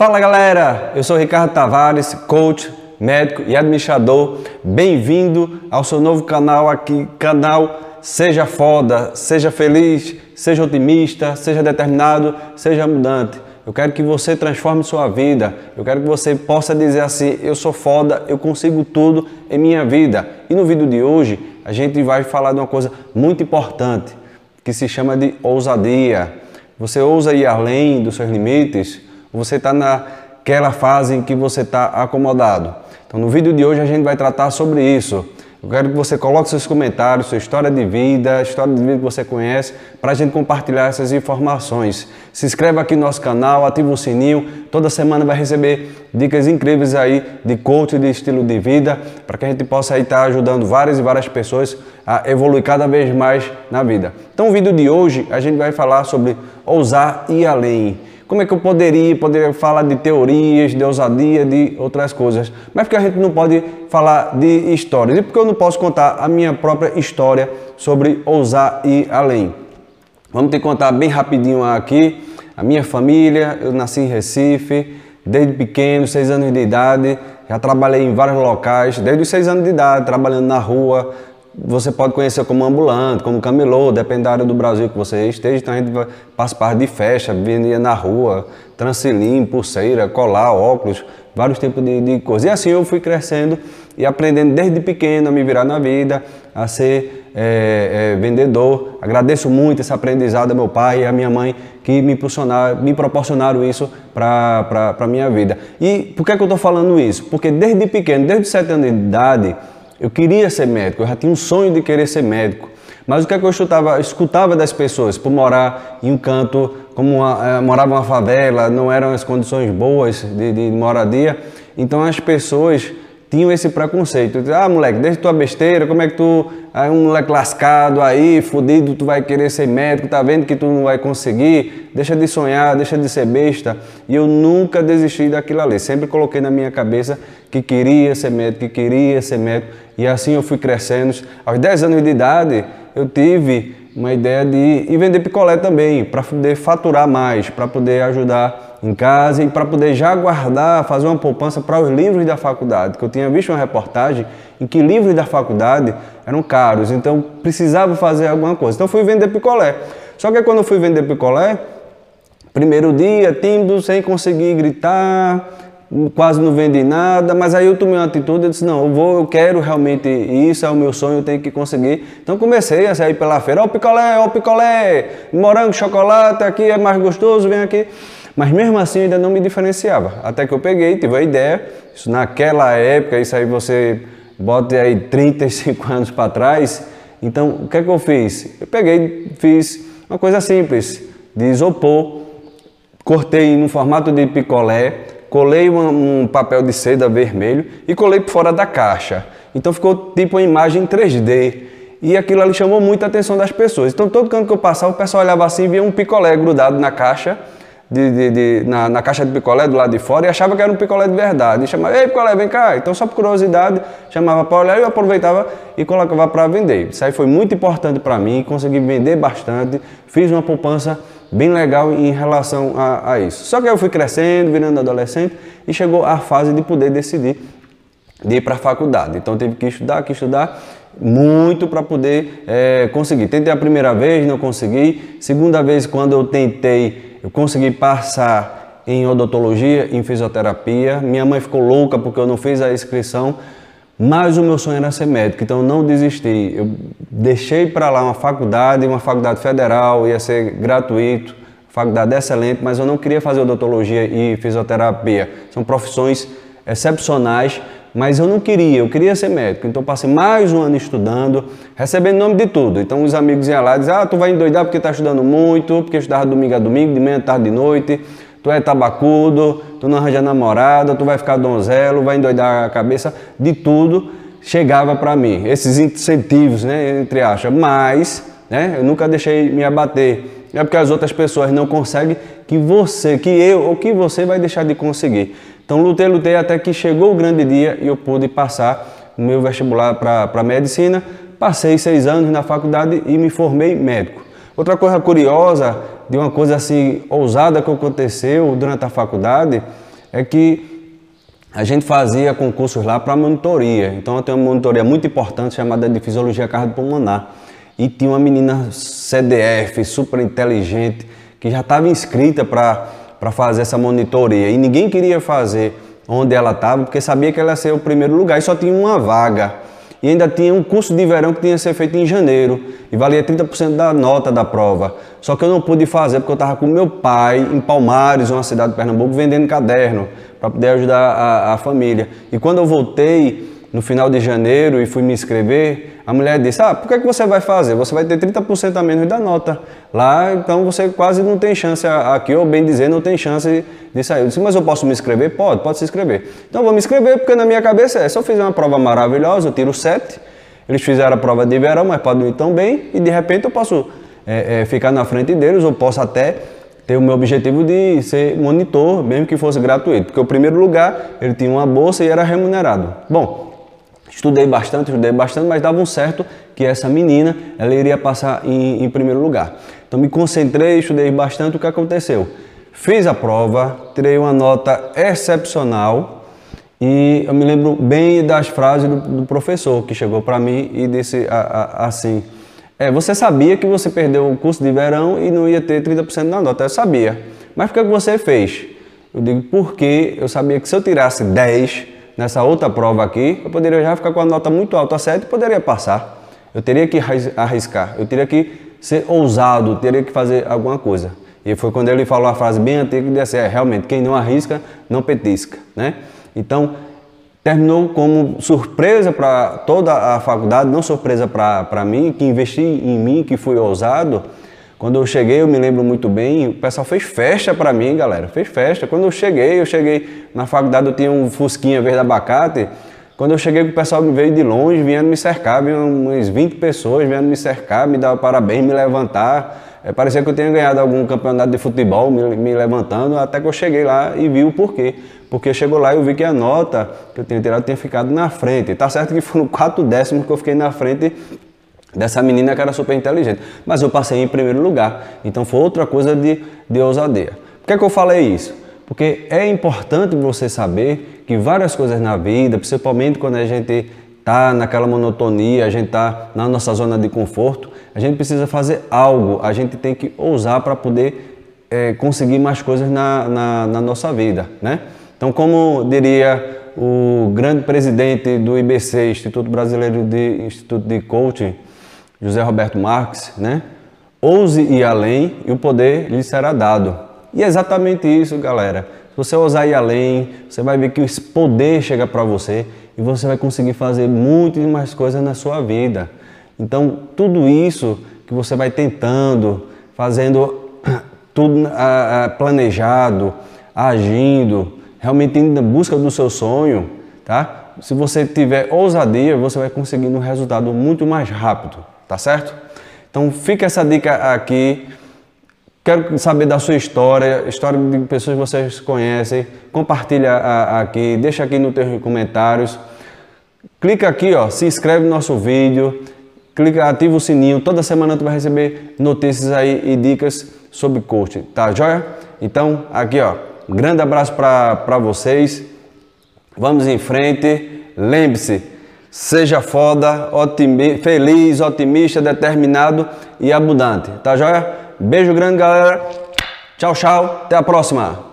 Fala galera, eu sou Ricardo Tavares, coach, médico e administrador. Bem-vindo ao seu novo canal aqui, canal Seja Foda, seja feliz, seja otimista, seja determinado, seja mudante. Eu quero que você transforme sua vida. Eu quero que você possa dizer assim: eu sou foda, eu consigo tudo em minha vida. E no vídeo de hoje, a gente vai falar de uma coisa muito importante, que se chama de ousadia. Você ousa ir além dos seus limites? Você está naquela fase em que você está acomodado. Então, no vídeo de hoje a gente vai tratar sobre isso. Eu quero que você coloque seus comentários, sua história de vida, história de vida que você conhece, para a gente compartilhar essas informações. Se inscreva aqui no nosso canal, ativa o sininho. Toda semana vai receber dicas incríveis aí de coach de estilo de vida, para que a gente possa aí estar ajudando várias e várias pessoas a evoluir cada vez mais na vida. Então, o vídeo de hoje a gente vai falar sobre ousar e além. Como é que eu poderia, poderia falar de teorias, de ousadia, de outras coisas? Mas porque a gente não pode falar de histórias? E porque eu não posso contar a minha própria história sobre ousar e além? Vamos te contar bem rapidinho aqui. A minha família, eu nasci em Recife, desde pequeno, seis anos de idade, já trabalhei em vários locais, desde os seis anos de idade, trabalhando na rua, você pode conhecer como ambulante, como camelô, depende da área do Brasil que você esteja. Então a gente vai de festa, vendia na rua, transilim, pulseira, colar, óculos, vários tipos de, de coisas. E assim eu fui crescendo e aprendendo desde pequeno a me virar na vida, a ser é, é, vendedor. Agradeço muito esse aprendizado meu pai e à minha mãe que me, proporcionaram, me proporcionaram isso para a minha vida. E por que, que eu estou falando isso? Porque desde pequeno, desde 7 anos de idade, eu queria ser médico, eu já tinha um sonho de querer ser médico. Mas o que, é que eu escutava, escutava das pessoas por morar em um canto, como uma, é, morava uma favela, não eram as condições boas de, de moradia, então as pessoas tinham esse preconceito. Ah, moleque, deixa tua besteira, como é que tu é um moleque lascado aí, fudido, tu vai querer ser médico, tá vendo que tu não vai conseguir? Deixa de sonhar, deixa de ser besta. E eu nunca desisti daquilo ali. Sempre coloquei na minha cabeça que queria ser médico, que queria ser médico. E assim eu fui crescendo. Aos 10 anos de idade, eu tive uma ideia de ir vender picolé também, para poder faturar mais, para poder ajudar em casa e para poder já guardar, fazer uma poupança para os livros da faculdade, que eu tinha visto uma reportagem em que livros da faculdade eram caros, então precisava fazer alguma coisa. Então fui vender picolé. Só que quando eu fui vender picolé, primeiro dia, tímido, sem conseguir gritar, quase não vendi nada, mas aí eu tomei uma atitude, eu disse, não, eu vou, eu quero realmente isso, é o meu sonho, eu tenho que conseguir. Então comecei a sair pela feira, ó oh, picolé, ó oh, picolé, morango, chocolate, aqui é mais gostoso, vem aqui. Mas mesmo assim ainda não me diferenciava. Até que eu peguei, tive a ideia, isso naquela época, isso aí você bota aí 35 anos para trás. Então, o que é que eu fiz? Eu peguei, fiz uma coisa simples, de isopor, cortei no formato de picolé, colei um, um papel de seda vermelho e colei por fora da caixa. Então ficou tipo uma imagem 3D. E aquilo ali chamou muita atenção das pessoas. Então todo canto que eu passava, o pessoal olhava assim e via um picolé grudado na caixa de, de, de, na, na, caixa de picolé do lado de fora e achava que era um picolé de verdade. E chamava, ei picolé, vem cá. Então, só por curiosidade, chamava para olhar e eu aproveitava e colocava para vender. Isso aí foi muito importante para mim, consegui vender bastante, fiz uma poupança bem legal em relação a, a isso. Só que eu fui crescendo, virando adolescente e chegou a fase de poder decidir de ir para a faculdade. Então, tive que estudar, que estudar muito para poder é, conseguir. Tentei a primeira vez, não consegui. Segunda vez, quando eu tentei eu consegui passar em odontologia, em fisioterapia. Minha mãe ficou louca porque eu não fiz a inscrição, mas o meu sonho era ser médico, então eu não desisti. Eu deixei para lá uma faculdade, uma faculdade federal, ia ser gratuito, faculdade excelente, mas eu não queria fazer odontologia e fisioterapia. São profissões excepcionais mas eu não queria, eu queria ser médico. Então passei mais um ano estudando, recebendo nome de tudo. Então os amigos iam lá e diziam, ah, tu vai endoidar porque está estudando muito, porque estudava domingo a domingo, de manhã, tarde, de noite, tu é tabacudo, tu não arranja namorada, tu vai ficar donzelo, vai endoidar a cabeça, de tudo chegava para mim. Esses incentivos, né, entre aspas, mas né, eu nunca deixei me abater. É porque as outras pessoas não conseguem que você, que eu ou que você vai deixar de conseguir. Então lutei, lutei até que chegou o grande dia e eu pude passar o meu vestibular para medicina. Passei seis anos na faculdade e me formei médico. Outra coisa curiosa, de uma coisa assim ousada que aconteceu durante a faculdade, é que a gente fazia concursos lá para monitoria. Então eu tenho uma monitoria muito importante chamada de Fisiologia Cardiopulmonar. E tinha uma menina CDF, super inteligente, que já estava inscrita para fazer essa monitoria. E ninguém queria fazer onde ela estava, porque sabia que ela ia ser o primeiro lugar e só tinha uma vaga. E ainda tinha um curso de verão que tinha que ser feito em janeiro e valia 30% da nota da prova. Só que eu não pude fazer porque eu estava com meu pai em Palmares, uma cidade de Pernambuco, vendendo caderno para poder ajudar a, a família. E quando eu voltei, no final de janeiro e fui me inscrever, a mulher disse: Ah, por que, que você vai fazer? Você vai ter 30% a menos da nota. Lá, então você quase não tem chance aqui, ou bem dizer, não tem chance de sair. Eu disse: Mas eu posso me inscrever? Pode, pode se inscrever. Então vou me inscrever, porque na minha cabeça é: se eu fizer uma prova maravilhosa, eu tiro 7. Eles fizeram a prova de verão, mas podem ir tão bem, e de repente eu posso é, é, ficar na frente deles, ou posso até ter o meu objetivo de ser monitor, mesmo que fosse gratuito, porque o primeiro lugar ele tinha uma bolsa e era remunerado. Bom, Estudei bastante, estudei bastante, mas dava um certo que essa menina ela iria passar em, em primeiro lugar. Então me concentrei, estudei bastante. O que aconteceu? Fiz a prova, tirei uma nota excepcional e eu me lembro bem das frases do, do professor que chegou para mim e disse a, a, assim: é, Você sabia que você perdeu o curso de verão e não ia ter 30% da nota? Eu sabia. Mas por que você fez? Eu digo: Porque eu sabia que se eu tirasse 10 nessa outra prova aqui, eu poderia já ficar com a nota muito alta, 7, e poderia passar. Eu teria que arriscar, eu teria que ser ousado, teria que fazer alguma coisa. E foi quando ele falou a frase bem antiga que disse, é, realmente, quem não arrisca, não petisca, né? Então, terminou como surpresa para toda a faculdade, não surpresa para mim, que investi em mim, que fui ousado, quando eu cheguei, eu me lembro muito bem, o pessoal fez festa para mim, galera. Fez festa. Quando eu cheguei, eu cheguei na faculdade, eu tinha um fusquinha verde abacate. Quando eu cheguei, o pessoal veio de longe, vinha me cercar, vinham umas 20 pessoas vindo me cercar, me dar parabéns, me levantar. É, parecia que eu tinha ganhado algum campeonato de futebol, me, me, levantando, até que eu cheguei lá e vi o porquê. Porque chegou lá e eu vi que a nota que eu tinha tirado tinha ficado na frente. Tá certo que foram quatro décimos que eu fiquei na frente dessa menina que era super inteligente. Mas eu passei em primeiro lugar. Então foi outra coisa de, de ousadia. Por que, é que eu falei isso? Porque é importante você saber que várias coisas na vida, principalmente quando a gente está naquela monotonia, a gente está na nossa zona de conforto, a gente precisa fazer algo, a gente tem que ousar para poder é, conseguir mais coisas na, na, na nossa vida. Né? Então, como diria o grande presidente do IBC, Instituto Brasileiro de Instituto de Coaching, José Roberto Marques, né? Ouse ir além e o poder lhe será dado. E é exatamente isso, galera. Se você ousar ir além, você vai ver que esse poder chega para você e você vai conseguir fazer muito mais coisas na sua vida. Então, tudo isso que você vai tentando, fazendo tudo planejado, agindo, realmente indo na busca do seu sonho, tá? Se você tiver ousadia, você vai conseguindo um resultado muito mais rápido tá certo? Então fica essa dica aqui. Quero saber da sua história, história de pessoas que vocês conhecem. Compartilha aqui, deixa aqui nos teus comentários. Clica aqui, ó, se inscreve no nosso vídeo, clica, ativa o sininho. Toda semana tu vai receber notícias aí e dicas sobre coaching, tá joia? Então, aqui, ó, grande abraço para vocês. Vamos em frente. Lembre-se, Seja foda, otimi feliz, otimista, determinado e abundante. Tá joia? Beijo grande, galera. Tchau, tchau. Até a próxima.